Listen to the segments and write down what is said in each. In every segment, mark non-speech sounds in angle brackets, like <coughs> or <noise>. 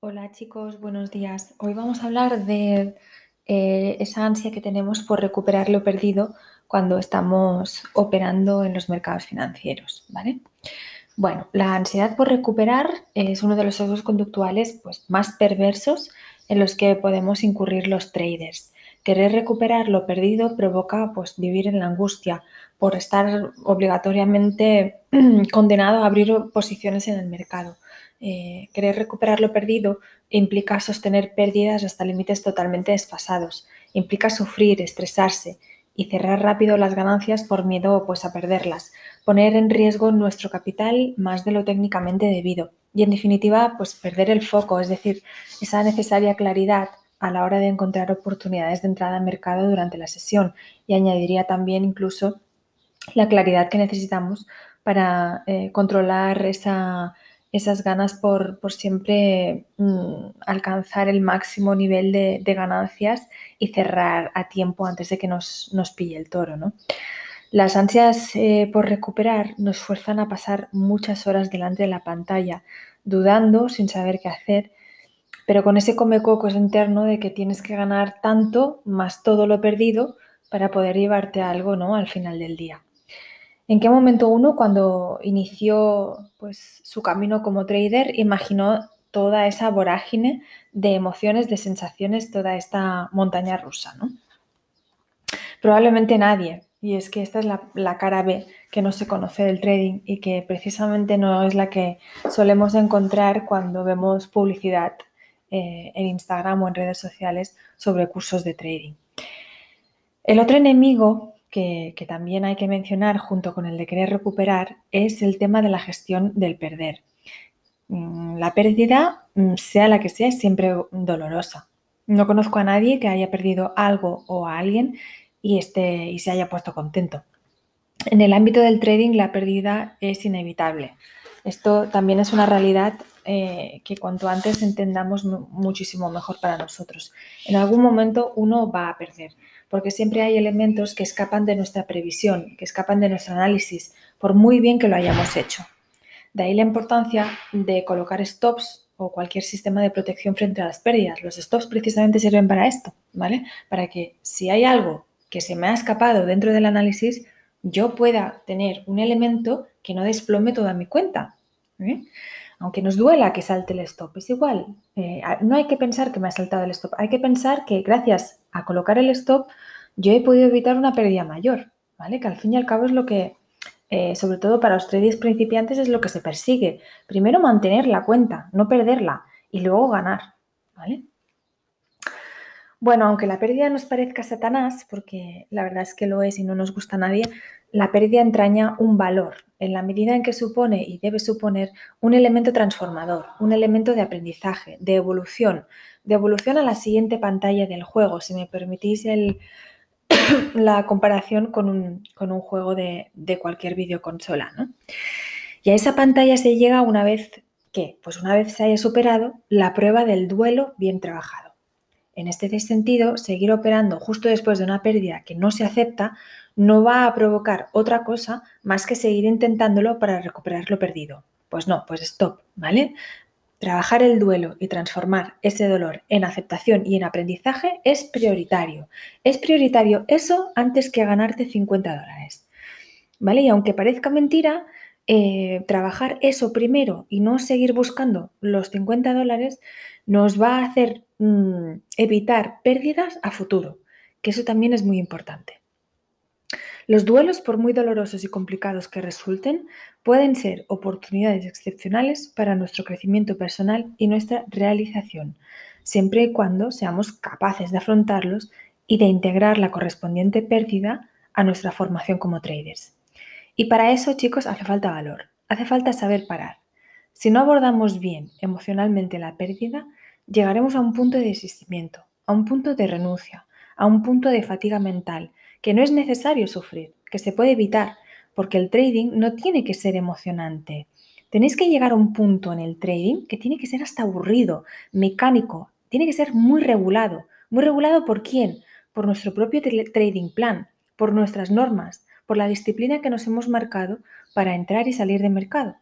Hola chicos, buenos días. Hoy vamos a hablar de eh, esa ansia que tenemos por recuperar lo perdido cuando estamos operando en los mercados financieros, ¿vale? Bueno, la ansiedad por recuperar es uno de los sesgos conductuales pues, más perversos en los que podemos incurrir los traders. Querer recuperar lo perdido provoca pues, vivir en la angustia por estar obligatoriamente <clears throat> condenado a abrir posiciones en el mercado eh, querer recuperar lo perdido implica sostener pérdidas hasta límites totalmente desfasados, implica sufrir, estresarse y cerrar rápido las ganancias por miedo pues, a perderlas, poner en riesgo nuestro capital más de lo técnicamente debido. Y en definitiva pues perder el foco, es decir, esa necesaria claridad a la hora de encontrar oportunidades de entrada al mercado durante la sesión. Y añadiría también incluso la claridad que necesitamos para eh, controlar esa esas ganas por, siempre mm, alcanzar el máximo nivel de, ganancias y cerrar a tiempo antes de que nos, pille el toro. ¿no? Las ansias eh, por recuperar nos fuerzan a pasar muchas horas delante de la pantalla, dudando, sin saber qué hacer, pero con ese come cocos interno de que tienes que ganar tanto más todo lo perdido para poder llevarte algo ¿no? al final del día. ¿En qué momento uno, cuando inició pues, su camino como trader, imaginó toda esa vorágine de emociones, de sensaciones, toda esta montaña rusa? ¿no? Probablemente nadie. Y es que esta es la, cara B que no se conoce del trading y que precisamente no es la que solemos encontrar cuando vemos publicidad eh, en Instagram o en redes sociales sobre cursos de trading. El otro enemigo que, también hay que mencionar junto con el de querer recuperar es el tema de la gestión del perder. Mm, la pérdida, mm, sea la que sea, es siempre dolorosa. No conozco a nadie que haya perdido algo o a alguien y, y se haya puesto contento. En el ámbito del trading, la pérdida es inevitable. Esto también es una realidad eh, que cuanto antes entendamos muchísimo mejor para nosotros. En algún momento uno va a perder porque siempre hay elementos que escapan de nuestra previsión, que escapan de nuestro análisis, por muy bien que lo hayamos hecho. De ahí la importancia de colocar stops o cualquier sistema de protección frente a las pérdidas. Los stops precisamente sirven para esto, ¿vale? Para que si hay algo que se me ha escapado dentro del análisis, yo pueda tener un elemento que no desplome toda mi cuenta. ¿eh? Aunque nos duela que salte el stop, es igual. Eh, no hay que pensar que me ha saltado el stop, hay que pensar que gracias a colocar el stop yo he podido evitar una pérdida mayor, ¿vale? Que al fin y al cabo es lo que, eh, sobre todo para los traders principiantes, es lo que se persigue. Primero mantener la cuenta, no perderla y luego ganar, ¿vale? Bueno, aunque la pérdida nos parezca Satanás, porque la verdad es que lo es y no nos gusta a nadie, la pérdida entraña un valor, en la medida en que supone y debe suponer un elemento transformador, un elemento de aprendizaje, de evolución, de evolución a la siguiente pantalla del juego, si me permitís <coughs> la comparación con un, juego de, de, cualquier videoconsola. ¿no? Y a esa pantalla se llega una vez que, pues una vez se haya superado la prueba del duelo bien trabajado. En este sentido, seguir operando justo después de una pérdida que no se acepta no va a provocar otra cosa más que seguir intentándolo para recuperar lo perdido. Pues no, pues stop, ¿vale? Trabajar el duelo y transformar ese dolor en aceptación y en aprendizaje es prioritario. Es prioritario eso antes que ganarte 50 dólares. ¿Vale? Y aunque parezca mentira, eh, trabajar eso primero y no seguir buscando los 50 dólares nos va a hacer mm, evitar pérdidas a futuro, que eso también es muy importante. Los duelos, por muy dolorosos y complicados que resulten, pueden ser oportunidades excepcionales para nuestro crecimiento personal y nuestra realización, siempre y cuando seamos capaces de afrontarlos y de integrar la correspondiente pérdida a nuestra formación como traders. Y para eso, chicos, hace falta valor, hace falta saber parar. Si no abordamos bien emocionalmente la pérdida, llegaremos a un punto de desistimiento, a un punto de renuncia, a un punto de fatiga mental, que no es necesario sufrir, que se puede evitar, porque el trading no tiene que ser emocionante. Tenéis que llegar a un punto en el trading que tiene que ser hasta aburrido, mecánico, tiene que ser muy regulado. ¿Muy regulado por quién? Por nuestro propio trading plan, por nuestras normas, por la disciplina que nos hemos marcado para entrar y salir de mercado.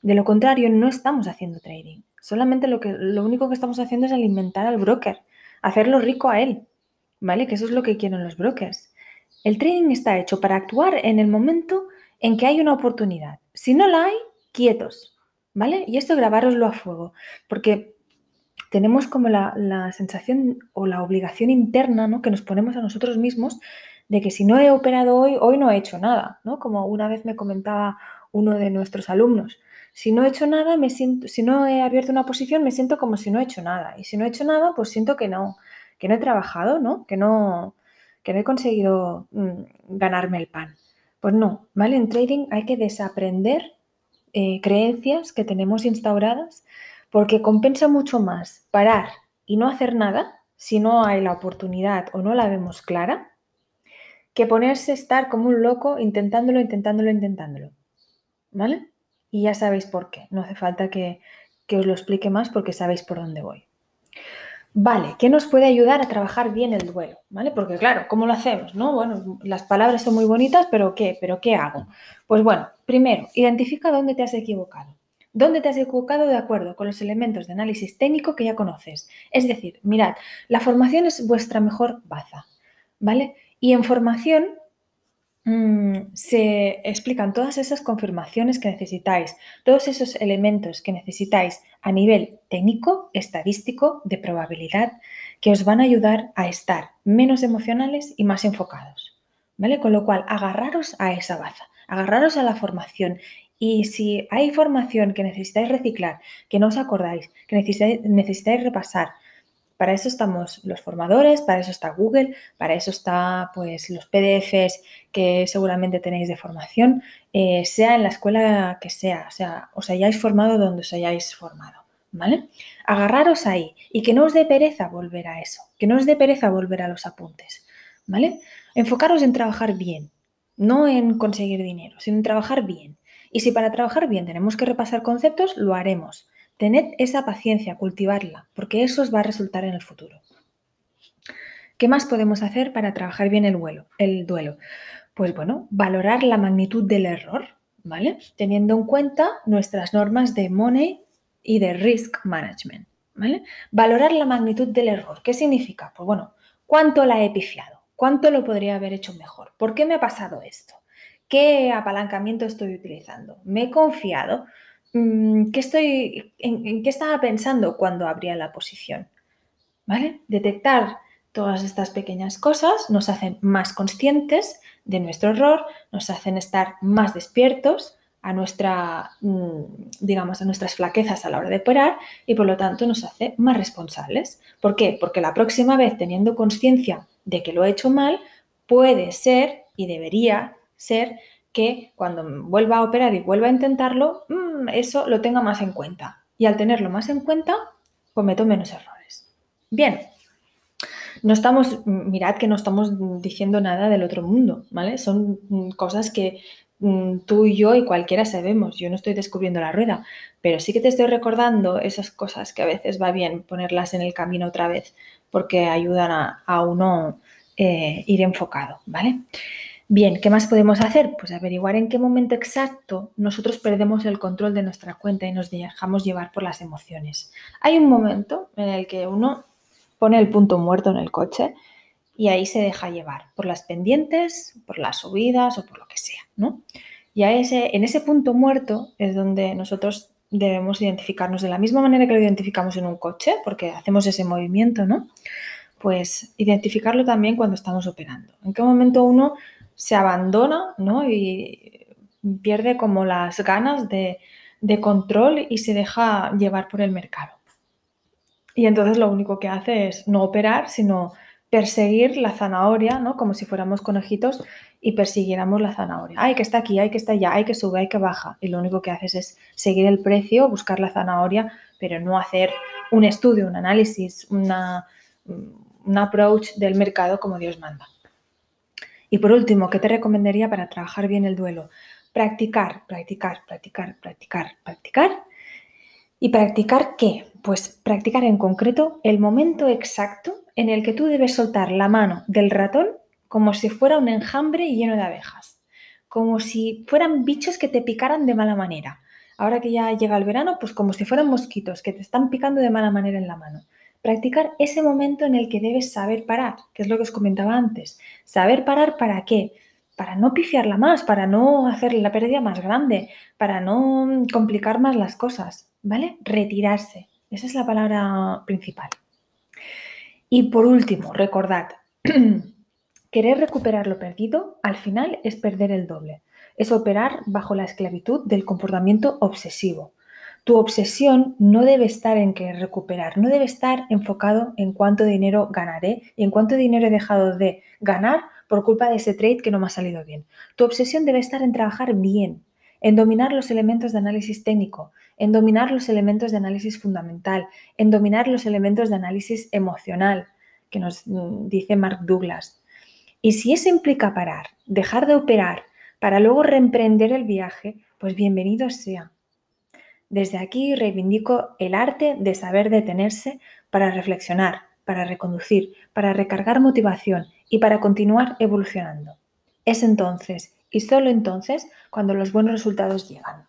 De lo contrario, no estamos haciendo trading. Solamente lo, que, lo único que estamos haciendo es alimentar al broker, hacerlo rico a él, ¿vale? Que eso es lo que quieren los brokers. El trading está hecho para actuar en el momento en que hay una oportunidad. Si no la hay, quietos, ¿vale? Y esto grabaroslo a fuego, porque tenemos como la, la, sensación o la obligación interna ¿no? que nos ponemos a nosotros mismos de que si no he operado hoy, hoy no he hecho nada, ¿no? Como una vez me comentaba uno de nuestros alumnos. Si no he hecho nada, me siento, si no he abierto una posición, me siento como si no he hecho nada. Y si no he hecho nada, pues siento que no, que no he trabajado, ¿no? Que no, que no he conseguido mm, ganarme el pan. Pues no, ¿vale? En trading hay que desaprender eh, creencias que tenemos instauradas porque compensa mucho más parar y no hacer nada si no hay la oportunidad o no la vemos clara, que ponerse a estar como un loco intentándolo, intentándolo, intentándolo. ¿Vale? Y ya sabéis por qué. No hace falta que, que os lo explique más porque sabéis por dónde voy. Vale, ¿qué nos puede ayudar a trabajar bien el duelo? ¿Vale? Porque claro, ¿cómo lo hacemos? ¿No? Bueno, las palabras son muy bonitas, pero ¿qué? ¿Pero qué hago? Pues bueno, primero, identifica dónde te has equivocado. ¿Dónde te has equivocado de acuerdo con los elementos de análisis técnico que ya conoces? Es decir, mirad, la formación es vuestra mejor baza, ¿vale? Y en formación Mm, se explican todas esas confirmaciones que necesitáis, todos esos elementos que necesitáis a nivel técnico, estadístico, de probabilidad, que os van a ayudar a estar menos emocionales y más enfocados. ¿Vale? Con lo cual, agarraros a esa baza, agarraros a la formación y si hay formación que necesitáis reciclar, que no os acordáis, que necesitáis, necesitáis repasar, para eso estamos los formadores, para eso está Google, para eso está pues los PDFs que seguramente tenéis de formación, eh, sea en la escuela que sea, o sea, os hayáis formado donde os hayáis formado, ¿vale? Agarraros ahí y que no os dé pereza volver a eso, que no os dé pereza volver a los apuntes, ¿vale? Enfocaros en trabajar bien, no en conseguir dinero, sino en trabajar bien. Y si para trabajar bien tenemos que repasar conceptos, lo haremos. Tened esa paciencia, cultivarla, porque eso os va a resultar en el futuro. ¿Qué más podemos hacer para trabajar bien el, duelo? el duelo? Pues bueno, valorar la magnitud del error, ¿vale? Teniendo en cuenta nuestras normas de money y de risk management, ¿vale? Valorar la magnitud del error. ¿Qué significa? Pues bueno, ¿cuánto la he pifiado? ¿Cuánto lo podría haber hecho mejor? ¿Por qué me ha pasado esto? ¿Qué apalancamiento estoy utilizando? ¿Me he confiado? Mm, ¿qué estoy, en, qué estaba pensando cuando abría la posición? ¿Vale? Detectar todas estas pequeñas cosas nos hacen más conscientes de nuestro error, nos hacen estar más despiertos a nuestra, mm, digamos, a nuestras flaquezas a la hora de operar y por lo tanto nos hace más responsables. ¿Por qué? Porque la próxima vez, teniendo conciencia de que lo he hecho mal, puede ser y debería ser que cuando vuelva a operar y vuelva a intentarlo, mm, eso lo tenga más en cuenta. Y al tenerlo más en cuenta, cometo menos errores. Bien, no estamos, mirad que no estamos diciendo nada del otro mundo, ¿vale? Son mm, cosas que mm, tú y yo y cualquiera sabemos. Yo no estoy descubriendo la rueda, pero sí que te estoy recordando esas cosas que a veces va bien ponerlas en el camino otra vez porque ayudan a, uno eh, ir enfocado, ¿vale? Bien, ¿qué más podemos hacer? Pues averiguar en qué momento exacto nosotros perdemos el control de nuestra cuenta y nos dejamos llevar por las emociones. Hay un momento en el que uno pone el punto muerto en el coche y ahí se deja llevar por las pendientes, por las subidas o por lo que sea, ¿no? Y ese, en ese punto muerto es donde nosotros debemos identificarnos de la misma manera que lo identificamos en un coche, porque hacemos ese movimiento, ¿no? Pues identificarlo también cuando estamos operando. ¿En qué momento uno se abandona ¿no? y pierde como las ganas de, control y se deja llevar por el mercado. Y entonces lo único que hace es no operar, sino perseguir la zanahoria, ¿no? Como si fuéramos conejitos y persiguiéramos la zanahoria. Ay, que está aquí, hay que está allá, hay que sube, hay que baja. Y lo único que haces es seguir el precio, buscar la zanahoria, pero no hacer un estudio, un análisis, una, un approach del mercado como Dios manda. Y por último, ¿qué te recomendaría para trabajar bien el duelo? Practicar, practicar, practicar, practicar, practicar. ¿Y practicar qué? Pues practicar en concreto el momento exacto en el que tú debes soltar la mano del ratón como si fuera un enjambre lleno de abejas, como si fueran bichos que te picaran de mala manera. ahora que ya llega el verano, pues como si fueran mosquitos que te están picando de mala manera en la mano. Practicar ese momento en el que debes saber parar, que es lo que os comentaba antes. Saber parar para qué? Para no pifiarla más, para no hacer la pérdida más grande, para no complicar más las cosas, ¿vale? Retirarse. Esa es la palabra principal. Y por último, recordad, <clears throat> querer recuperar lo perdido al final es perder el doble. Es operar bajo la esclavitud del comportamiento obsesivo. Tu obsesión no debe estar en querer recuperar, no debe estar enfocado en cuánto dinero ganaré y en cuánto dinero he dejado de ganar por culpa de ese trade que no me ha salido bien. Tu obsesión debe estar en trabajar bien, en dominar los elementos de análisis técnico, en dominar los elementos de análisis fundamental, en dominar los elementos de análisis emocional, que nos mm, dice Mark Douglas. Y si eso implica parar, dejar de operar, para luego reemprender el viaje, pues bienvenido sea. Desde aquí reivindico el arte de saber detenerse para reflexionar, para reconducir, para recargar motivación y para continuar evolucionando. Es entonces y solo entonces cuando los buenos resultados llegan.